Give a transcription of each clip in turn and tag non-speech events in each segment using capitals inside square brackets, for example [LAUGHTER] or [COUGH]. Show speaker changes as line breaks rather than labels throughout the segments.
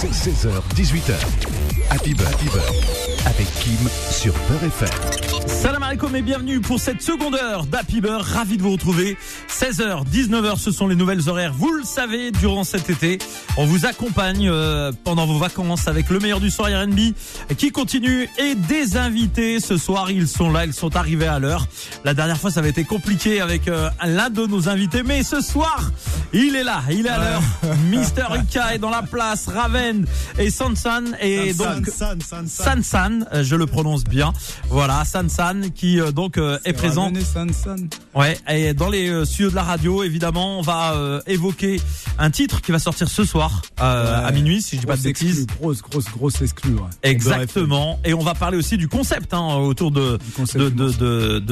16h, 18h. Happy Beurre, Happy avec Kim sur Beurre FM.
Salam alaikum et bienvenue pour cette seconde heure d'Happy Beurre. Ravi de vous retrouver. 16h, 19h, ce sont les nouvelles horaires. Vous le savez, durant cet été, on vous accompagne euh, pendant vos vacances avec le meilleur du soir R&B qui continue et des invités. Ce soir, ils sont là, ils sont arrivés à l'heure. La dernière fois, ça avait été compliqué avec euh, l'un de nos invités, mais ce soir, il est là, il est à l'heure. [LAUGHS] Mister Uka est dans la place, Raven et Sansan et donc
San, San, San.
San euh, je le prononce bien. Voilà, San San qui euh, donc euh, est présent.
San, San.
Ouais, et dans les euh, studios de la radio, évidemment, on va euh, évoquer un titre qui va sortir ce soir euh,
Ouais.
à minuit, si je dis pas de bêtises.
exclue, Grosse, grosse, grosse exclue. ouais.
Exactement. Et on va parler aussi du concept hein, autour de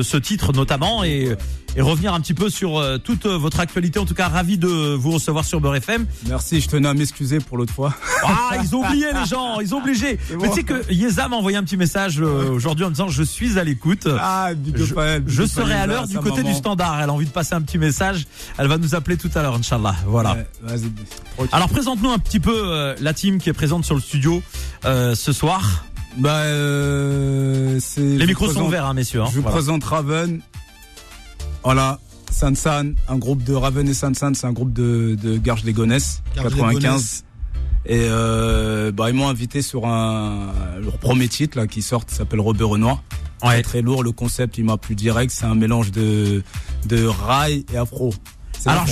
ce titre notamment et, et revenir un petit peu sur toute votre actualité. En tout cas, ravi de vous recevoir sur Beurre FM.
Merci, je tenais à m'excuser pour l'autre fois.
Ah, ils ont oublié les [LAUGHS] gens, ils ont obligé.
Et
Mais
bon.
tu sais que Yeza m'a envoyé un petit message euh, aujourd'hui en me disant je suis à l'écoute.
Ah, big
Je,
elle,
serai à l'heure du côté
maman.
du standard. Elle a envie de passer un petit message. Elle va nous appeler tout à l'heure, Inch'Allah. Voilà.
Ouais.
Alors présente-nous un petit peu euh, la team qui est présente sur le studio euh, ce soir.
bah, euh, c'est.
Les micros sont ouverts, hein, messieurs. hein.
Je vous
Voilà.
présente Raven. Voilà. San San, un groupe de Raven et San San, c'est un groupe de, de Garges les Gonesse,
Garges les
95. Et euh, bah, ils m'ont invité sur un, leur premier titre là, qui sort, qui s'appelle Robert Renoir.
Ouais.
Très, très lourd, le concept il m'a plu direct, c'est un mélange de, de rail et afro.
Alors,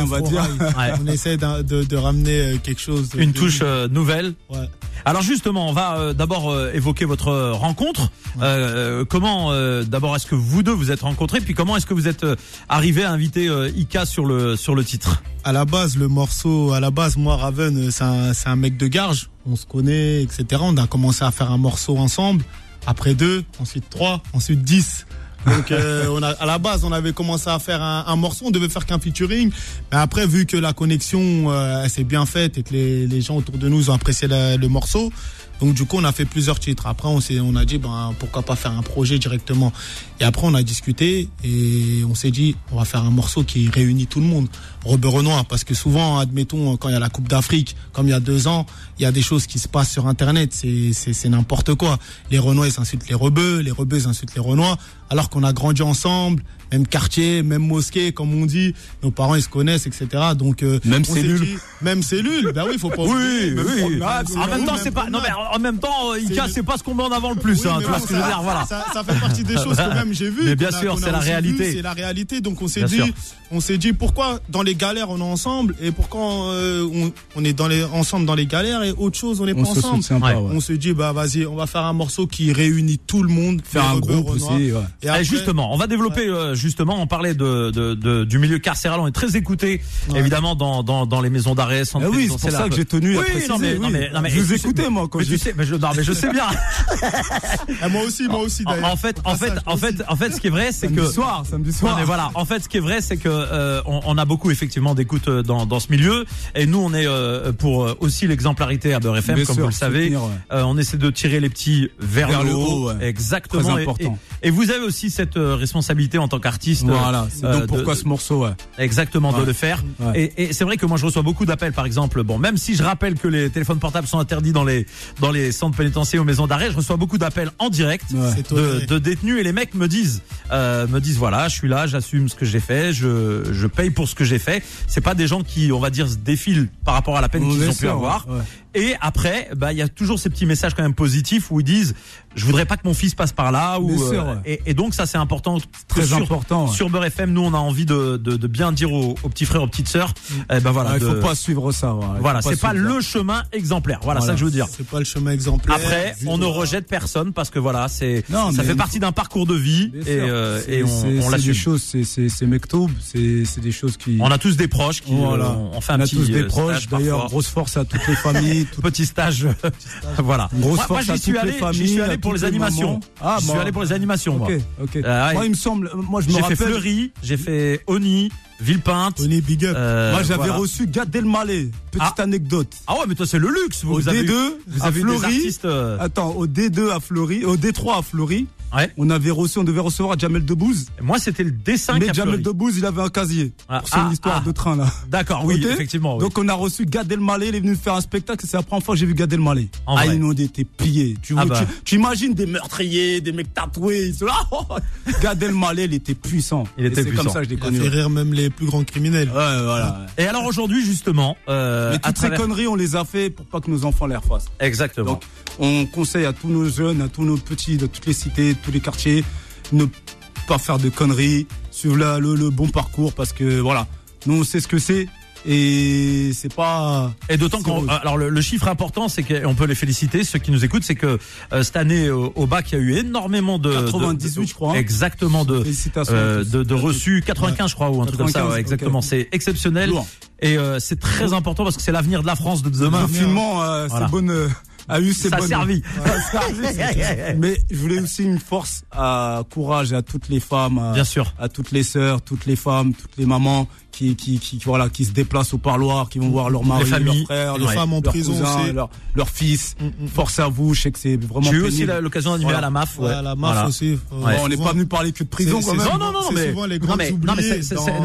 on va dire.
Ouais.
On essaie de, de ramener euh, quelque chose.
Une
de-
touche euh, nouvelle.
Ouais.
Alors justement, on va euh, d'abord évoquer votre rencontre. Euh, comment euh, d'abord est-ce que vous deux vous êtes rencontrés, puis comment est-ce que vous êtes arrivé à inviter euh, Ika sur le sur le titre?
À la base, le morceau, à la base, moi, Raven, c'est un, c'est un mec de garge. On se connaît, etc. On a commencé à faire un morceau ensemble. Après deux, ensuite trois, ensuite dix. Donc, euh, à la base, on avait commencé à faire un, morceau. On devait faire qu'un featuring. Mais après, vu que la connexion, euh, s'est bien faite et que les, gens autour de nous ont apprécié le morceau, donc du coup, on a fait plusieurs titres. Après, on s'est, on a dit, ben pourquoi pas faire un projet directement. Et après, on a discuté et on s'est dit, on va faire un morceau qui réunit tout le monde. Robert Renoir, parce que souvent, admettons, quand il y a la Coupe d'Afrique, comme il y a deux ans, il y a des choses qui se passent sur Internet. C'est n'importe quoi. Les Renois, ils insultent les rebeux, les rebeux, ils insultent les Renois, alors qu'on a grandi ensemble, même quartier, même mosquée, comme on dit. Nos parents, ils se connaissent, etc. Donc, euh,
Même cellule.
dit- Même cellule. Ben oui, faut pas oublier. Même promenade,
En même temps, c'est pas. Non, mais en même temps, euh, Ika,
C'est-
pas ce qu'on met en avant le plus.
Oui,
hein, vois ce que je veux
ça-
dire Voilà.
Ça, ça fait partie des choses que même j'ai vu.
Mais bien
a-
sûr, c'est la réalité.
C'est la réalité. Donc on s'est dit,
sûr.
on s'est dit pourquoi dans les galères on est ensemble et pourquoi euh, on, on est dans les ensemble dans les galères et autre chose on n'est
On
pas
se
ensemble.
Ouais.
On se dit bah vas-y, on va faire un morceau qui réunit tout le monde,
Faire un groupe aussi.
Et après-
justement, on va développer justement, on parlait de, de, de- du milieu carcéral, on est très écouté
Ouais.
évidemment dans, dans, dans les maisons d'arrêt.
Ah oui, c'est pour ça que j'ai tenu
Oui, non mais,
oui.
non mais, non mais
Je vous écoutais, moi, quand
mais tu sais, mais je, non, mais je sais bien. [LAUGHS]
Ah, moi aussi, moi aussi
En, en fait, en fait, en fait, en fait, ce qui est vrai, c'est
Samedi
que
soir, samedi
Non,
soir.
mais voilà. En fait, ce qui est vrai, c'est que euh, on, on a beaucoup effectivement d'écoute euh, dans, dans ce milieu, et nous, on est euh, pour euh, aussi l'exemplarité à Beurre FM,
Bien
comme
sûr,
vous le savez.
ouais.
Euh, on essaie de tirer les petits vers,
Vers
le haut,
haut, ouais.
exactement.
Très important.
Et, et vous avez aussi cette responsabilité en tant qu'artiste.
Voilà, c'est
euh,
donc
de-
pourquoi
de-
ce morceau, ouais.
Exactement, de le faire.
Ouais.
Et, et c'est vrai que moi, je reçois beaucoup d'appels, par exemple. Bon, même si je rappelle que les téléphones portables sont interdits dans les dans les centres pénitentiaires ou maisons d'arrêt, je reçois beaucoup d'appels en direct de, de détenus et les mecs me disent euh, me disent voilà, je suis là, j'assume ce que j'ai fait, je je paye pour ce que j'ai fait. C'est pas des gens qui, on va dire, se défilent par rapport à la peine qu'ils ont pu avoir. Et après, bah il y a toujours ces petits messages quand même positifs où ils disent je voudrais pas que mon fils passe par là ou
Bien sûr,
euh,
ouais.
et, et donc ça c'est important
Très
sur,
important, ouais.
sur Beurre FM nous on a envie de, de, de bien dire aux, aux petits frères aux petites sœurs eh ben voilà
Mm. Ouais, Il
de-
faut pas suivre ça. Voilà,
c'est pas le chemin exemplaire voilà,
Voilà.
ça que je veux dire
C'est pas le chemin exemplaire.
après on ne rejette personne parce que voilà c'est ça fait
une
partie d'un parcours de vie
Bien
et,
sûr.
euh, et on,
c'est-
on
c'est
l'assume
des choses, c'est c'est c'est mektoub, c'est c'est des choses qui.
on a tous des proches qui
Voilà.
euh, on fait un
On a
petit
tous des
euh,
proches. D'ailleurs, grosse force à toutes les familles.
Petit stage [LAUGHS] voilà
Grosse
moi, moi,
force
j'y
à
suis allé
les
j'y
familles,
suis
à
allé pour les animations.
Ah,
je suis allé pour les animations moi
Ok, ok.
Euh,
Moi, il me semble, moi, je me
j'ai fait
rappelle.
Fleury j'ai fait Oni Villepinte
Tony Big Up.
euh,
Moi, j'avais
voilà.
reçu Gad Elmaleh. Petite
Ah.
anecdote.
ah ouais mais toi c'est le luxe vous,
Au
vous avez
D2,
vous
à
avez des
Fleury.
artistes euh,
Attends, au D2 à Fleury, au D3 à Fleury,
Ouais.
On avait reçu, on devait recevoir Jamel Debbouze.
Moi, c'était le dessin qui
Mais Jamel. Debbouze, il avait un casier.
Ah,
pour son
ah,
histoire
ah.
de train, là.
D'accord, oui, effectivement. oui.
Donc on a reçu Gad Elmaleh, il est venu faire un spectacle, c'est la première fois que j'ai vu Gad Elmaleh.
En
ah,
vrai.
ils nous ont été pliés. Tu,
Ah
vois,
bah.
tu, tu imagines des meurtriers, des mecs tatoués, ils sont là. [LAUGHS] Gad Elmaleh, il était puissant.
Il était
C'est
puissant.
comme ça que je l'ai
Il a
connu.
fait
Ouais,
rire même les plus grands criminels.
voilà.
Et alors aujourd'hui, justement, euh,
Mais
à
toutes ces conneries, on les a fait pour pas que nos enfants les refassent.
Exactement.
Donc, on conseille à tous nos jeunes, à tous nos petits de toutes les cités, de tous les quartiers, ne pas faire de conneries, suivre la- le, le bon parcours parce que voilà, nous on sait ce que c'est et c'est pas.
Et d'autant qu'on, alors le, le chiffre important, c'est qu'on peut les féliciter, ceux qui nous écoutent, c'est que euh, cette année au, au bac, il y a eu énormément de
98,
de-
je crois, hein.
exactement de
Félicitations.
euh, de, de reçus, 95 je crois ou un truc comme ça,
95,
ouais, exactement. C'est exceptionnel
Lourd.
et euh, c'est très important parce que c'est l'avenir de la France de demain.
Le confinement, euh,
Voilà.
c'est bonne. A eu ses
Ça
bonnes.
servi.
Ça a servi. [LAUGHS] Mais je voulais aussi une force, à courage à toutes les femmes, à,
Bien sûr.
à toutes les sœurs, toutes les femmes, toutes les mamans qui, qui, qui, voilà, qui se déplacent au parloir, qui vont voir leur mari,
familles,
leurs frères,
les femmes en prison
leurs, fils.
Mm, mm.
Force à vous, je sais que c'est vraiment
J'ai eu aussi l'occasion d'animer à la MAF.
Ouais,
ouais.
la MAF aussi. euh,
on n'est pas venu parler que de prison quand même.
Non, non, non, mais, non,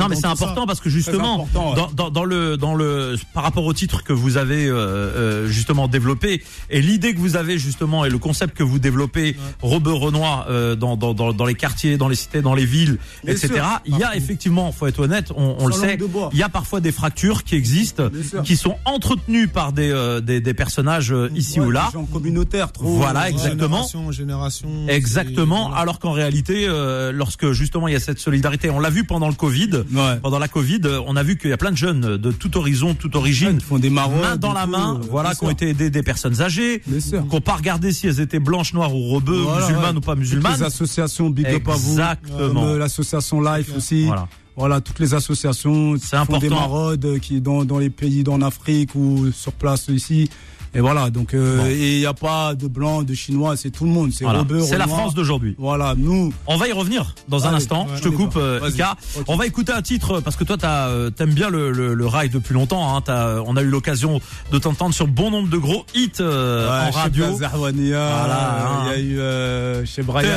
mais, c'est- important parce que justement, dans, dans, dans le, dans le, par rapport au titre que vous avez euh, euh, justement développé et l'idée que vous avez justement et le concept que vous développez, Robert Renoir, dans, dans, dans, les quartiers, dans les cités, dans les villes, etc. il y a effectivement, faut être honnête, on, le
Sans
sait, il y a parfois des fractures qui existent, qui sont entretenues par des, euh, des, des personnages euh, ici
Ouais,
ou là.
communautaires, trop.
Voilà, exactement.
Génération, génération.
Exactement.
voilà.
Alors qu'en réalité, euh, lorsque justement il y a cette solidarité, on l'a vu pendant le Covid.
Ouais.
Pendant la Covid, on a vu qu'il y a plein de jeunes de tout horizon, toute origine,
font des maraudes.
main dans la
tout,
main,
euh,
voilà, qui ont été aidés des personnes âgées, qui n'ont pas regardé si elles étaient blanches, noires ou rebeux,
Voilà,
musulmanes
ouais.
ou pas musulmanes.
les associations Big Up à vous. Euh, l'association Life aussi.
Voilà.
Voilà, toutes les associations qui font des maraudes euh, qui dans dans les pays en Afrique ou sur place ici. Et voilà, donc euh,
Bon.
et il n'y a pas de blanc, de chinois, c'est tout le monde, c'est
Voilà. C'est la. France d'aujourd'hui.
Voilà, nous,
On va y revenir dans un
Allez,
instant.
ouais,
je te coupe, euh. Ika.
Ok.
On va écouter un titre parce que toi, euh, t'aimes bien le, le, le rail depuis longtemps. Hein. T'as- on a eu l'occasion de t'entendre sur bon nombre de gros hits euh,
Ouais,
en radio. Voilà,
euh,
hein.
y a eu euh, chez Brian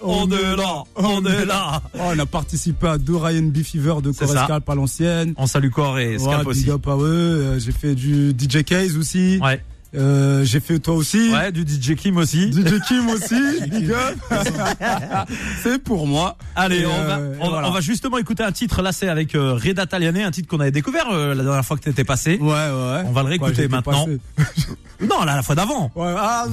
on est là, on est là.
Oh, on a participé à deux Ryan B Fever de. Corescal à l'ancienne.
On salue Core et Scalp
Ouais,
aussi.
Euh, J'ai fait du DJ Case aussi.
Ouais.
Euh, J'ai fait toi aussi.
ouais, du DJ Kim aussi.
DJ Kim aussi, [LAUGHS] big [LAUGHS] c'est pour moi.
Allez,
Et,
on,
euh,
va, on, va-
voilà.
on va justement écouter un titre. Là, c'est avec euh, Reda Taliane, un titre qu'on avait découvert euh, la dernière fois que t'étais passé.
Ouais, ouais.
On va le réécouter maintenant. [LAUGHS] Non, là, la fois d'avant.
Ouais, ah,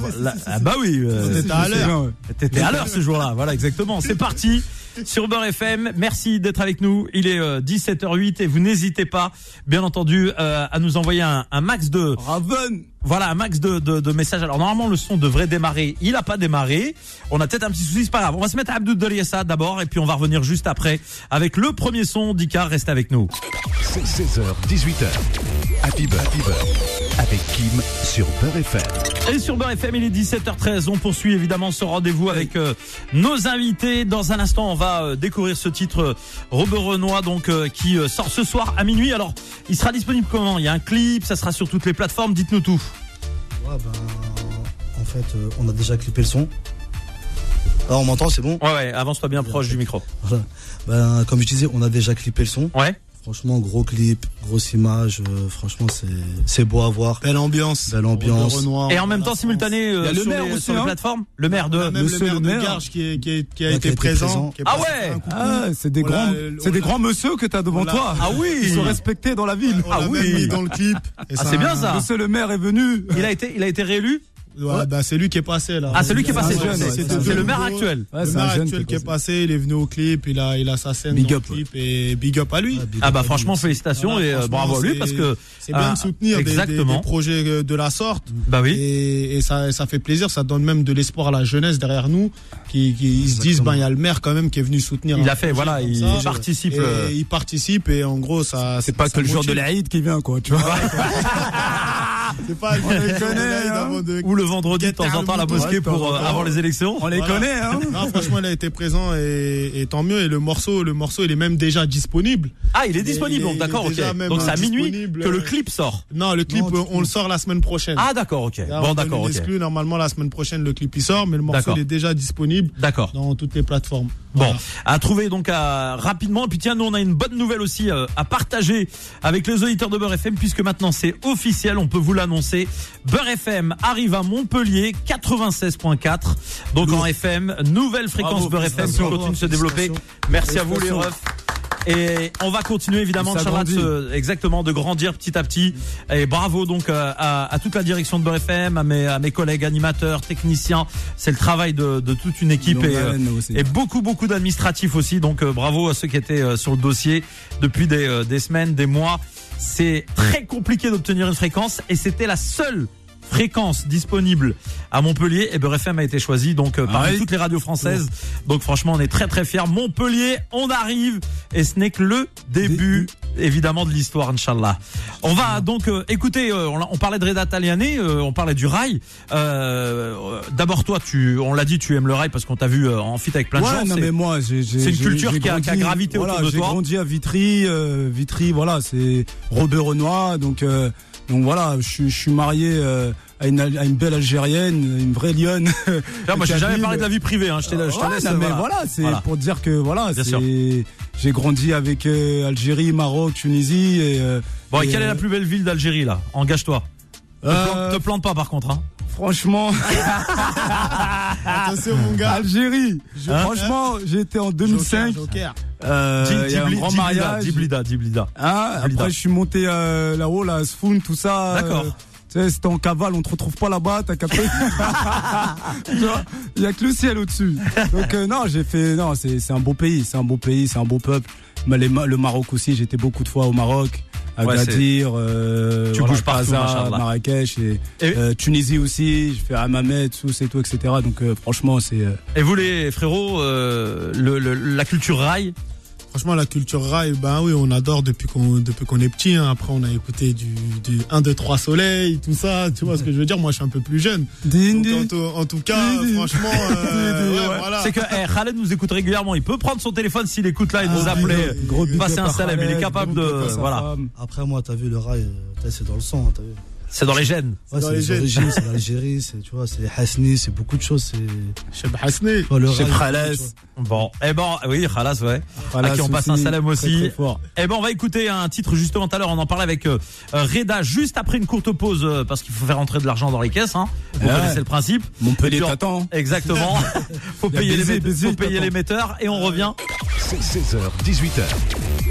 ah bah oui.
T'étais à l'heure.
T'étais à l'heure ce jour-là, voilà exactement. C'est parti sur Beurre FM. Merci d'être avec nous. Il est euh, 17h08 et vous n'hésitez pas, bien entendu, euh, à nous envoyer un, un max de
Raven.
voilà un max de, de, de messages. Alors normalement le son devrait démarrer. Il a pas démarré. On a peut-être un petit souci, c'est pas grave. On va se mettre à Abdou Daliessa d'abord et puis on va revenir juste après avec le premier son d'Icar. Restez avec nous.
C'est 16h, 18h. Happy Beurre, Happy Beurre. Avec Kim sur Beurre FM.
Et sur Beurre FM, il est 17h13. On poursuit évidemment ce rendez-vous avec euh, nos invités. Dans un instant, on va euh, découvrir ce titre euh, Robert Renoir, donc euh, qui euh, sort ce soir à minuit. Alors, il sera disponible comment? Il y a un clip, ça sera sur toutes les plateformes. Dites-nous tout.
Ouais, ben, en fait, euh, on a déjà clippé le son. Ah, on m'entend, c'est bon?
Ouais, ouais. Avance-toi bien proche du micro.
Voilà. Ben, comme je disais, on a déjà clippé le son.
Ouais.
Franchement, gros clip, grosse image. euh, franchement, c'est c'est beau à voir.
Belle ambiance.
Belle ambiance.
Renoir,
Et en même temps, simultané euh,
le
sur,
maire
les,
aussi,
sur les
hein.
plateformes. Le maire de.
Même
Monsieur
le maire
le
de. Garges qui, est- qui, est- qui a
Ouais,
été
qui a été
présent.
présent.
qui est
Ah
passé
ouais.
Ah, c'est des grands, c'est des
l'a-
grands monsieur que t'as devant toi.
Ah oui.
Ils sont respectés dans la ville.
On
Ah
l'a
oui.
même mis dans le clip. Et
Ah, c'est bien ça.
Monsieur le maire est venu.
Il a été, il a été réélu.
Ouais, bah, c'est lui qui est passé là.
Ah, c'est lui qui est passé.
ouais,
C'est
c'est un
c'est le maire actuel.
Ouais,
le maire actuel qui est
passé.
passé, il est venu au clip, il a, il a sa scène
Big
dans
up,
le clip et big up à lui.
Ouais,
Ah bah franchement félicitations
Voilà,
et euh,
franchement,
bravo à lui parce que
C'est bien
Ah,
de soutenir des- des,
exactement.
des projets euh, de la sorte.
bah oui.
Et, et ça, ça fait plaisir, ça donne même de l'espoir à la jeunesse derrière nous, qui, qui se disent, ben il y a le maire quand même qui est venu soutenir.
Il a fait, voilà, il
ça.
participe.
Et
euh,
il participe et en gros ça.
C'est pas que le jour de l'Aïd qui vient, quoi, tu vois. [LAUGHS]
C'est pas
On les connaît, hein.
Ou le vendredi de temps en temps à la mosquée
Ouais,
pour euh, avant les élections.
On les
Voilà.
connaît, hein.
Non, [LAUGHS] franchement, il a été présent et, et tant mieux. Et le morceau, le morceau, il est même déjà disponible.
Ah, il est disponible, donc d'accord, ok. Donc c'est à minuit que le clip sort.
Non, le clip,
Non,
on le sort la semaine prochaine.
Ah, d'accord, ok.
Là, on
Bon, d'accord, ok.
exclu, normalement, la semaine prochaine, le clip il sort, mais le morceau, il est déjà disponible
D'accord.
dans toutes les plateformes.
Bon, à trouver donc à, rapidement. Et puis tiens, nous on a une bonne nouvelle aussi euh, à partager avec les auditeurs de Beurre FM puisque maintenant c'est officiel, on peut vous l'annoncer. Beurre FM arrive à Montpellier 96.4. Donc en FM, nouvelle fréquence
Bravo,
Beurre FM qui continue de se développer. Merci à vous les refs. Et on va continuer évidemment, Inch'Allah, de se- exactement, de grandir petit à petit. Et bravo donc euh, à, à toute la direction de Beurre FM, à mes, à mes collègues animateurs, techniciens. C'est le travail de, de toute une équipe. Et, euh, et beaucoup beaucoup d'administratifs aussi. Donc euh, bravo à ceux qui étaient euh, sur le dossier depuis des, euh, des semaines, des mois. C'est très compliqué d'obtenir une fréquence et c'était la seule fréquence disponible à Montpellier et FM a été choisi donc euh,
Ah oui.
toutes les radios françaises. Donc franchement, on est très très fiers. Montpellier, on arrive et ce n'est que le début évidemment de l'histoire inchallah. On va donc euh, écouter euh, on, on parlait de Reda Taliané, euh, on parlait du rail. Euh, euh, d'abord toi tu on l'a dit tu aimes le rail parce qu'on t'a vu euh, en fit avec plein de
Ouais,
gens.
non
c'est-
mais moi j'ai j'ai-
c'est une culture
j'ai
qui a- qui a gravité autour
voilà,
de
j'ai
toi.
grandi à Vitry, euh, Vitry voilà c'est Robert Renoir donc euh, donc voilà je suis je suis marié euh, à une à une belle algérienne une vraie lionne.
Là, [LAUGHS] moi j'ai jamais parlé de la vie privée hein, je, t'ai- je te
Ouais,
laisse
non, mais
voilà.
voilà, c'est
Voilà.
pour dire que voilà, j'ai grandi avec euh, Algérie, Maroc, Tunisie et euh,
Bon et
et,
quelle est la
euh,
plus belle ville d'Algérie là? Engage-toi. Te,
Euh,
plante, te plante pas par contre hein.
franchement [LAUGHS] [LAUGHS]
Attention, mon gars.
Algérie.
Je-
franchement, j'étais en 2005
Joker, Joker.
Euh, il y a un grand
Diblida,
mariage.
Diblida, Diblida.
Hein,
Blida.
après, je suis monté euh, là-haut, là, Sfoun, tout ça.
D'accord.
euh, tu sais, c'était en cavale, on te retrouve pas là-bas, t'as capté [LAUGHS] Tu vois, Il y a que le ciel au-dessus. Donc euh, non, j'ai fait, non, c'est c'est un beau pays, c'est un beau pays, c'est un beau peuple. Mais les le Maroc aussi, j'étais beaucoup de fois au Maroc, à
Ouais,
Agadir, euh,
Tu bouges partout, machallah.
Marrakech et,
Et-
euh, Tunisie aussi. Je fais Hammamet, Sousse et tout, etc. Donc euh, franchement, c'est
Et vous les frérots, le, le- la culture rail,
Franchement, la culture rail, ben oui, on adore depuis qu'on depuis qu'on est petit. hein. Après, on a écouté du, du 1, 2, 3 soleil, tout ça. Tu vois ce que je veux dire? Moi, je suis un peu plus jeune. Donc, en, tout, en tout cas, franchement, euh, [LAUGHS]
Dindi,
ouais,
ouais.
voilà.
c'est que eh, Khaled nous écoute régulièrement. Il peut prendre son téléphone s'il écoute là et nous
Ah,
appeler.
gros
passer un salam, il est capable de- voilà.
Après, moi, t'as vu le rail, euh, c'est dans le sang, hein, t'as vu.
C'est dans les gènes.
Ouais,
dans
c'est
les
les
gènes.
origines, c'est [LAUGHS] l'Algérie, c'est, tu vois, c'est Hasni, c'est beaucoup de choses, c'est,
Cheb Hasni.
rail,
Khalas.
Bon, eh ben, oui, Khalas, ouais.
Voilà,
à qui on passe un salam aussi.
très fort.
Eh ben, on va écouter un titre justement tout à l'heure. On en parlait avec euh, Reda juste après une courte pause euh, parce qu'il faut faire entrer de l'argent dans les caisses. Hein. Vous
Ouais.
connaissez le principe.
Montpellier
Et
t'attend.
Exactement. [LAUGHS] faut payer, les,
baiser, baiser,
faut payer les metteurs et on revient.
C'est 16h, 18h.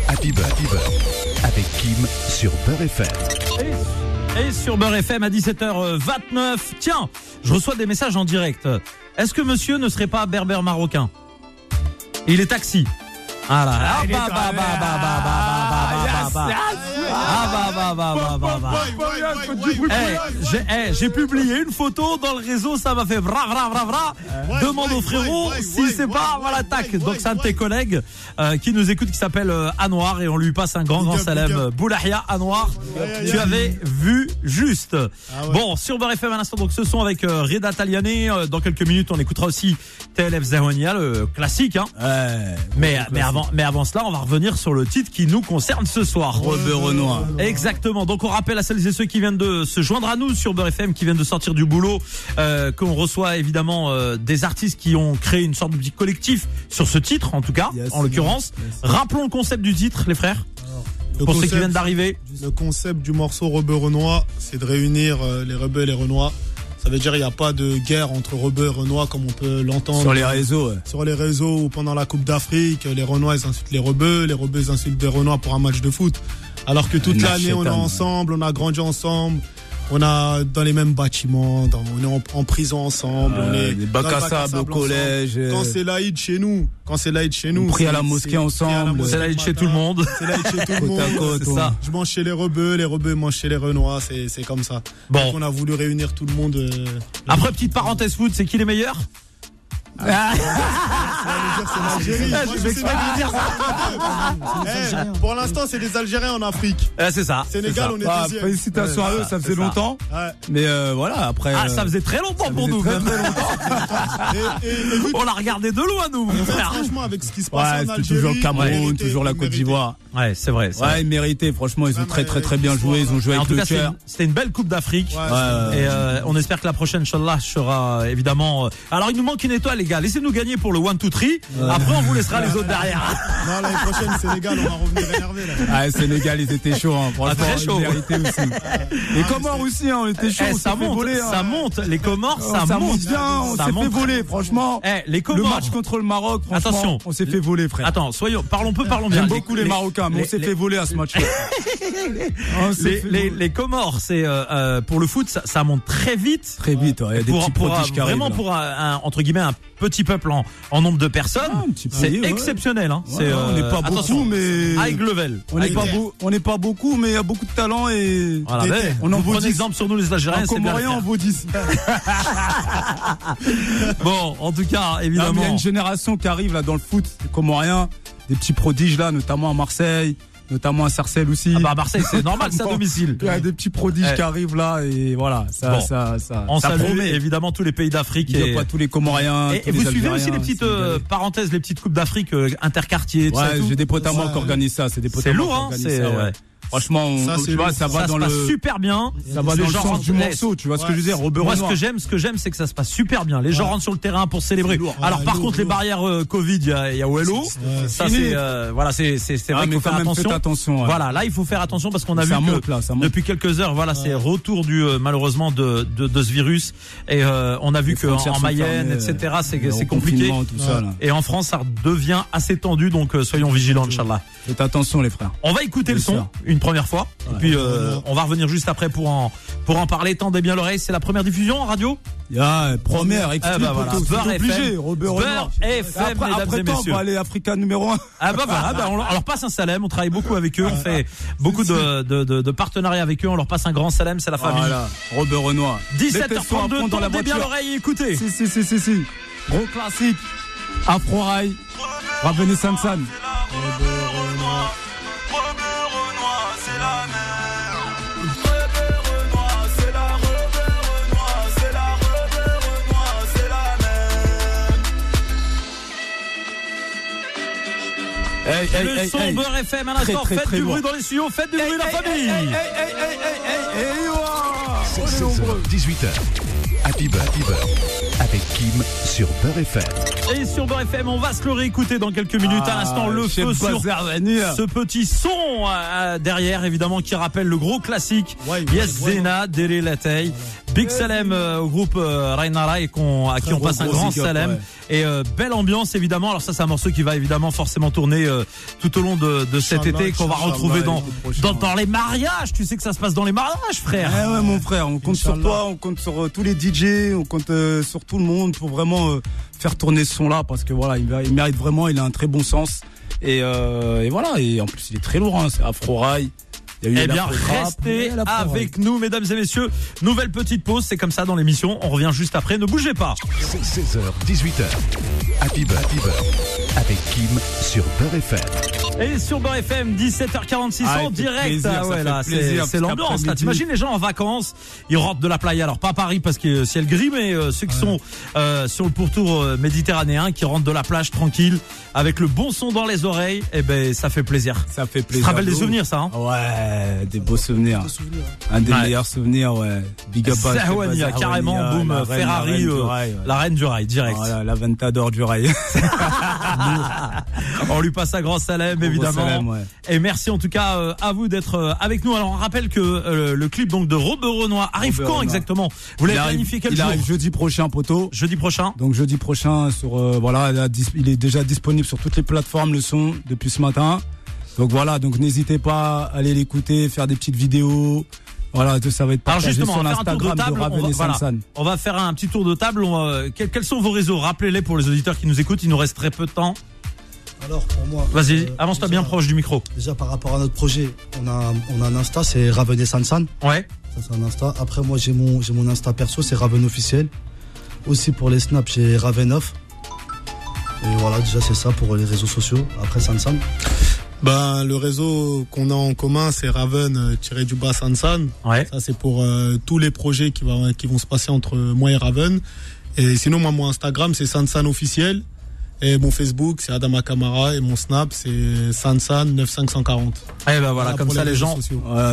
Happy Beurre, Happy. Avec Kim sur Beurre FM.
Et, sur Beurre FM à 17h29. Tiens, je reçois des messages en direct. Est-ce que monsieur ne serait pas berbère marocain? Il est taxi. Ah là, ah ah bah bah bah bah bah. bah. J'ai publié une photo dans le réseau, ça m'a fait vra vra vra vra. Demande au frérot si c'est pas à
l'attaque.
Donc c'est un de tes collègues euh, qui nous écoute qui s'appelle euh, Anouar et on lui passe un grand grand salam. Boulahia
Anouar,
tu avais vu juste. Bon, sur BFM un instant donc ce son avec euh, Reda Taliani. Dans quelques minutes on écoutera aussi TLF Zahonia, le classique. Hein. Mais mais avant mais avant cela on va revenir sur le titre qui nous concerne ce soir.
Renoir.
Exactement. Donc on rappelle à celles et ceux qui viennent de se joindre à nous sur Beurre FM, qui viennent de sortir du boulot, euh, qu'on reçoit évidemment euh, des artistes qui ont créé une sorte de petit collectif sur ce titre, en tout cas,
Yes.
en l'occurrence.
Yes.
Rappelons le concept du titre, les frères,
Le
pour ceux qui
concept-
viennent d'arriver.
Le concept du morceau Rebeu Renoir, c'est de réunir euh, les rebeux et les Renois. Ça veut dire qu'il n'y a pas de guerre entre rebeux et Renois comme on peut l'entendre
Sur les réseaux, ouais.
sur les réseaux ou pendant la Coupe d'Afrique. Les Renois ils insultent les rebeux, les rebeux ils insultent des Renois pour un match de foot. Alors que toute l'année on est ensemble, on a grandi ensemble. On a dans les mêmes bâtiments, dans- on est en, en prison ensemble, on est
des
dans
bacs
le
à sable au collège. euh,
Quand c'est l'Aïd chez nous, quand c'est l'Aïd chez nous,
On prie à la mosquée ensemble.
c'est à la mosquée
C'est là
le
chez tout le monde.
C'est l'Aïd chez tout le
Côte à
monde.
côte, ouais.
ça.
Je mange chez les rebeux, les rebeux mangent chez les renois, c'est c'est comme ça.
Bon.
Donc on a voulu réunir tout le monde. euh,
Après, petite parenthèse foot, c'est qui les meilleurs? Ah,
Pour l'instant, c'est des Algériens en Afrique.
Eh, c'est ça.
Sénégal, on est
Ah,
deuxième.
félicitations à eux, ça faisait
ça.
longtemps.
Ouais.
Mais euh, voilà, après.
Ah,
euh,
ça faisait très longtemps pour nous.
très,
même. [LAUGHS]
Et, et- et vu
On l'a regardé de loin, nous, mon frère.
franchement, avec ce qui se passe
Ouais,
en Algérie,
toujours le Cameroun,
mérité,
toujours la Côte d'Ivoire.
Ouais, c'est vrai.
Ouais, ils méritaient, franchement, ils ont très très très bien joué, ils ont joué avec le cœur.
une- c'était une belle Coupe d'Afrique.
Ouais,
Et euh, on espère que la prochaine, Inch'Allah, sera euh, évidemment. euh, Alors, il nous manque une étoile, les gars. Laissez-nous gagner pour le 1, 2, 3. Après, on vous laissera les autres derrière. [LAUGHS]
Non, l'année prochaine, Sénégal, on va revenir énervé là.
Ah, Sénégal, ils étaient chauds, hein. franchement,
très
ils
chaud.
aussi. [LAUGHS] Les Comores aussi, hein, on était chauds,
Eh, ça monte,
voler. hein.
ça monte. Les Comores,
Oh,
ça, monte.
bien, on
Ça
s'est
monte.
fait voler, franchement.
Eh, les
Le
Comores.
match contre le Maroc, franchement,
Attention.
on s'est fait voler, frère.
Attends, soyons, parlons peu, parlons bien.
J'aime beaucoup les, Marocains, mais
les-
on s'est fait voler à ce match-là. [LAUGHS]
Les, Comores, c'est euh, euh, pour le foot, ça, ça monte très vite.
Très vite, ouais, il y a des
pour,
petits
pour,
arrivent.
vraiment
là.
pour un, un- entre guillemets un petit peuple en, en nombre de personnes,
Ah,
c'est
ouais.
exceptionnel. Hein.
On n'est pas
attention,
beaucoup, mais
high level.
on n'est pas, beau- on pas beaucoup, mais il y a beaucoup de talent et
Voilà,
et-
mais
on en vaut
prenez
10.
exemple sur nous les Algériens, le
Comorien en
faire.
vaut 10. [LAUGHS]
Bon, en tout cas,
mais Il y a
évidemment.
une génération qui arrive là dans le foot, les Comoriens, des petits prodiges là, notamment à Marseille, notamment à Sarcelles aussi.
Ah bah à Marseille, c'est normal, c'est à [LAUGHS] domicile.
Il y a des petits prodiges
Eh.
qui arrivent là et voilà, ça,
Bon.
ça, ça,
On
ça
salue évidemment tous les pays d'Afrique. Et,
pas tous les Comoriens.
et- vous suivez aussi les petites euh, parenthèses, les petites coupes d'Afrique euh, interquartiers.
Ouais, j'ai des potes à moi qui organisent ça. C'est des potes
C'est
à moi
lourd, hein.
Ça. Franchement, on-
Ça,
tu vois,
lourd.
ça va
ça
dans
se passe
le,
super bien.
ça va
Les
dans le
gens
sens
rentrent-
du morceau. Tu vois ce que je veux dire, Robert
Moi, ce que j'aime, ce que j'aime, c'est que ça se passe super bien. Les gens rentrent sur le terrain pour célébrer.
lourd.
Alors,
Ouais,
par
lourd,
contre, les barrières euh, Covid, il y a, il y a OLO. Ça, c'est euh, voilà, c'est c'est c'est
Ah,
vrai qu'il faut faire attention.
attention. ouais.
Voilà, là, il faut faire attention parce qu'on a
Ça
vu
monte,
que
là, ça
depuis quelques heures, voilà, c'est retour du euh, malheureusement de, de de ce virus et euh, on a vu que en, Mayenne, etc. C'est c'est compliqué.
ça.
Et en France, ça devient assez tendu, donc soyons vigilants, Inch'Allah.
Faites attention, les frères.
On va écouter le son. Une première fois, et puis euh, on va revenir juste après pour en pour en parler. Tendez bien l'oreille, c'est la première diffusion en radio?
Il y a première, exclu,
Ah bah voilà, Beurre
obligé,
FM.
Robert
Beurre. FM,
Après,
mesdames
après
et
temps, on
messieurs.
va aller Africa numéro 1.
Ah bah voilà, bah on, leur- on leur passe un salem, on travaille beaucoup avec eux, on [LAUGHS] fait beaucoup de, de, de, de partenariats avec eux, on leur passe un grand salem, c'est la famille.
Voilà, Robert Renoir. Mettez le son à
17h32,
fond dans la
tendez bien l'oreille et écoutez.
Si, si, si, si, si. Gros classique. Afro Rail. Ravenez Sansan. Hey, hey,
le
hey,
son
hey.
Beurre FM à l'instant, faites
très
du bruit dans les studios, faites du bruit la famille.
Hey, hey, hey, hey, hey, hey, ouah. On est
16h,
nombreux.
18h. Happy Beurre, Happy Beurre. Avec Kim sur Beurre FM.
Et sur Beurre FM, on va se le réécouter dans quelques minutes. à l'instant, le feu sur ce petit son euh, derrière, évidemment, qui rappelle le gros classique.
Ouais,
yes
ouais,
Zena, Dele Latei. Big Salem euh, au groupe euh, Rainara et qu'on, à qui on
gros,
passe un grand Salem.
ouais.
Et euh, belle ambiance, évidemment. Alors ça, c'est un morceau qui va évidemment forcément tourner euh, tout au long de, de cet été, qu'on va retrouver dans, dans, dans les mariages. Tu sais que ça se passe dans les mariages, frère.
Eh ouais, mon frère, on compte sur toi, on compte sur euh, tous les DJ, on compte euh, sur tout le monde pour vraiment euh, faire tourner ce son-là parce que voilà, il mérite vraiment, il a un très bon sens. Et, euh, et voilà, et en plus il est très lourd, hein, c'est Afro Rail. Il y a eu
Eh bien, restez avec nous, mesdames et messieurs. Nouvelle petite pause, c'est comme ça dans l'émission. On revient juste après. Ne bougez pas.
C'est 16h, 18h. Happy Beurre, Happy Beurre. Avec Kim sur Beurre FM.
Et sur Beurre FM, 17h46
Ah,
en direct. Ah
ça
ouais, là, c'est l'ambiance. T'imagines les gens en vacances, ils rentrent de la playa. Alors pas à Paris parce que ciel gris, mais euh, ceux qui sont euh, sur le pourtour euh, méditerranéen, qui rentrent de la plage tranquille, avec le bon son dans les oreilles, eh ben ça fait plaisir.
Ça fait
Ça
plaisir.
te rappelle des souvenirs, ça hein
Ouais, des beaux souvenirs.
souvenir.
Un des
Ouais.
meilleurs souvenirs, ouais. Big up Bazar
carrément, boum,
la reine-
Ferrari,
la reine du rail,
direct.
Voilà, la Ventador du rail. [LAUGHS]
On lui passe un grand salem, évidemment.
Salem, ouais.
Et merci en tout cas euh, à vous d'être euh, avec nous. Alors on rappelle que euh, le clip donc de Robert Renoir arrive
Robert
quand
Renoir.
exactement? Vous l'avez
Il
planifié quel
il
jour?
arrive jeudi prochain, poteau.
Jeudi prochain.
Donc jeudi prochain sur euh, voilà, il, il est déjà disponible sur toutes les plateformes le son depuis ce matin. Donc voilà, donc n'hésitez pas à aller l'écouter, faire des petites vidéos. Voilà, tout ça va être
Alors
partagé
justement,
sur
on va faire un tour de
l'Instagram de,
table. On
Raven
va,
et
voilà.
Sansan.
On va faire un petit tour de table. On, euh, quels, quels sont vos réseaux? Rappelez-les pour les auditeurs qui nous écoutent. Il nous reste très peu de temps.
Alors pour moi.
Vas-y,
euh,
avance-toi bien proche du micro.
Déjà par rapport à notre projet, on a, on a un Insta, c'est Raven et Sansan.
Ouais.
Ça c'est un Insta. Après moi j'ai mon, j'ai mon Insta perso, c'est Raven officiel. Aussi pour les snaps, j'ai Raven off. Et voilà, déjà c'est ça pour les réseaux sociaux. Après Sansan.
Ben, le réseau qu'on a en commun, c'est Raven-du-bas Sansan.
Ouais.
Ça, c'est pour euh, tous les projets qui, va, qui vont se passer entre moi et Raven. Et sinon, moi, mon Instagram, c'est Sansan officiel. Et mon Facebook, c'est Adama Kamara. Et mon Snap, c'est Sansan9540.
Eh ben voilà, comme ça les gens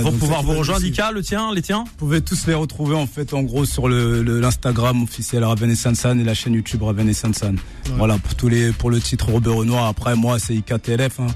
vont pouvoir vous rejoindre. Ika, le tien, les tiens
Vous pouvez tous les retrouver en fait en gros sur le le- l'Instagram officiel Raven et Sansan et la chaîne YouTube Raven et Sansan. Voilà pour tous les pour le titre Robert Renoir. Après moi c'est IKTLF. Hein.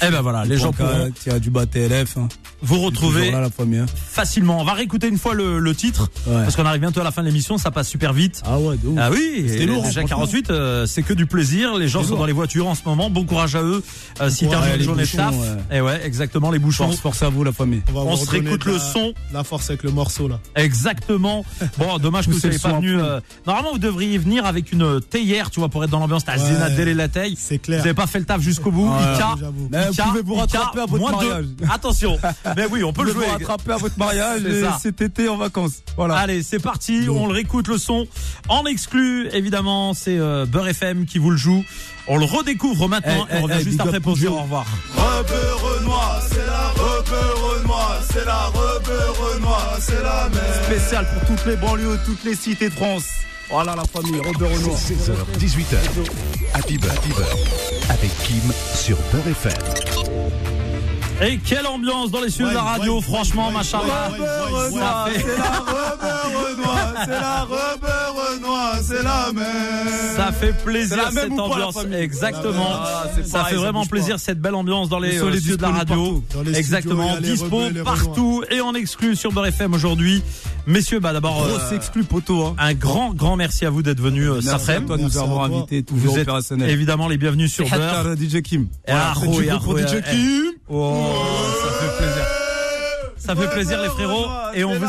Eh ben voilà, les gens pourront
qui a du bas TLF. Hein.
Vous retrouver
là la première.
facilement. On va réécouter une fois le, le titre
Ouais.
parce qu'on arrive bientôt à la fin de l'émission, ça passe super vite.
Ah ouais de ouf.
Ah oui,
C'était
et
lourd,
déjà
hein,
48, euh, c'est que du plaisir. Les gens
C'est
sont
lourd.
dans les voitures en ce moment. Bon courage à eux. Euh, si
courage,
termine une journée de taf.
ouais.
Et ouais, exactement les bouchons.
Force, force à vous la famille.
va
On
vous
se réécoute le son.
La force avec le morceau, là.
Exactement. Bon, dommage que vous soyez
le
pas venu. euh, Normalement, vous devriez venir avec une théière, tu vois, pour être dans l'ambiance. T'as
Ouais.
La taille.
C'est
Vous
clair.
n'avez pas fait le taf jusqu'au bout. Ika,
vous pouvez vous rattraper à votre mariage.
Attention. [LAUGHS] Mais oui, on peut le jouer.
vous rattraper à votre mariage et cet été en vacances. Voilà.
Allez, c'est parti, on le réécoute le son. En exclu, évidemment, c'est euh, Beurre FM qui vous le joue. On le redécouvre maintenant
Eh,
et on
eh,
revient
eh,
juste après pour dire au revoir.
Rebeu Renoir, c'est la Rebeu Renoir, c'est la Rebeu Renoir, c'est la mer.
Spécial pour toutes les banlieues, toutes les cités de France. Voilà la famille Robert Renoir.
16h, 18h. Happy Beurre, Happy Beurre. Avec Kim sur Beurre FM.
Et quelle ambiance dans les studios de la radio,
ouais,
franchement,
ouais,
machallah.
ouais, ouais, ouais, ouais.
Ça fait-
C'est la Rebeu Renoir, c'est la Rebeu Renoir, c'est la mer.
Ça fait plaisir
même
cette ambiance. Exactement.
Ah,
ça
pareil,
fait vraiment plaisir
pas.
cette belle ambiance dans les
Le
euh, studios de la radio.
partout.
Dans les
Exactement.
studios,
Dispo partout et en exclu sur Beurre FM aujourd'hui. Messieurs, bah d'abord,
Grosse
euh,
exclu poteau. Hein.
un grand, grand merci à vous d'être venus euh, cet
Merci à
après-midi.
toi de nous avoir invités, toujours
Vous êtes
opérationnel.
évidemment les bienvenus sur Beurre.
DJ Kim.
Et Arro, Arro,
DJ Kim.
Oh, ça fait plaisir. Ça fait plaisir les frérots et on vous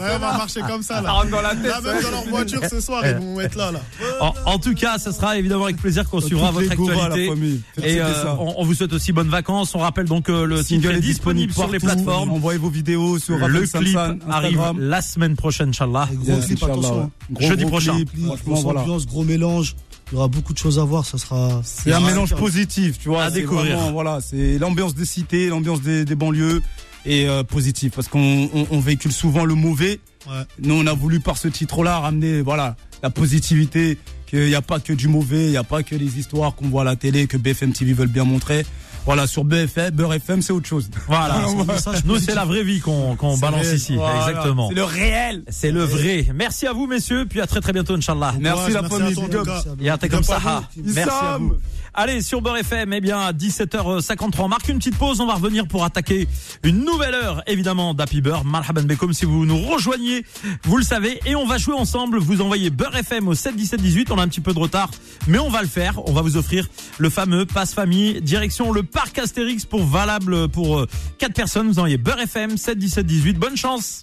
on va marcher comme ça, là.
dans la
Là, même dans leur voiture ce soir, ils vont être là, là.
en, tout cas, ce sera évidemment avec plaisir qu'on suivra votre actualité. Et euh, on, vous souhaite aussi bonnes vacances. On rappelle donc que le single est disponible sur les plateformes.
Envoyez vos vidéos sur
Le clip arrive la semaine prochaine, Inch'Allah.
Gros clip,
Inch'Allah,
attention.
Jeudi prochain.
Franchement,
ambiance, gros mélange. Il y aura beaucoup de choses à voir. Ça sera.
C'est un mélange positif, tu vois.
À
c'est
découvrir.
vraiment, Voilà, c'est l'ambiance des cités, l'ambiance des, des banlieues et euh, positif parce qu'on on, on véhicule souvent le mauvais.
Ouais.
Nous, on a voulu par ce titre-là ramener, voilà, la positivité. Qu'il n'y a pas que du mauvais, il n'y a pas que les histoires qu'on voit à la télé, que BFM TV veulent bien montrer. Voilà, sur BFM, Beurre FM, c'est autre chose. [LAUGHS]
Voilà.
Message
Nous, c'est la vraie vie qu'on balance
réel.
ici.
Voilà,
Exactement.
C'est le réel.
C'est le vrai. Merci à vous, messieurs. Puis à très très bientôt, Inch'Allah.
Merci la
merci
famille,
à toi, en
big up.
Et à ah.
vous.
Merci à vous. Allez, sur Beurre FM, eh bien, à 17h53, on marque une petite pause. On va revenir pour attaquer une nouvelle heure, évidemment, d'Happy Beurre. Marhaban Bekoum, si vous nous rejoignez, vous le savez. Et on va jouer ensemble. Vous envoyez Beurre FM au 7 17 18. On a un petit peu de retard, mais on va le faire. On va vous offrir le fameux passe famille direction le parc Astérix pour valable pour 4 personnes. Vous envoyez Beurre FM 7 17 18. Bonne chance.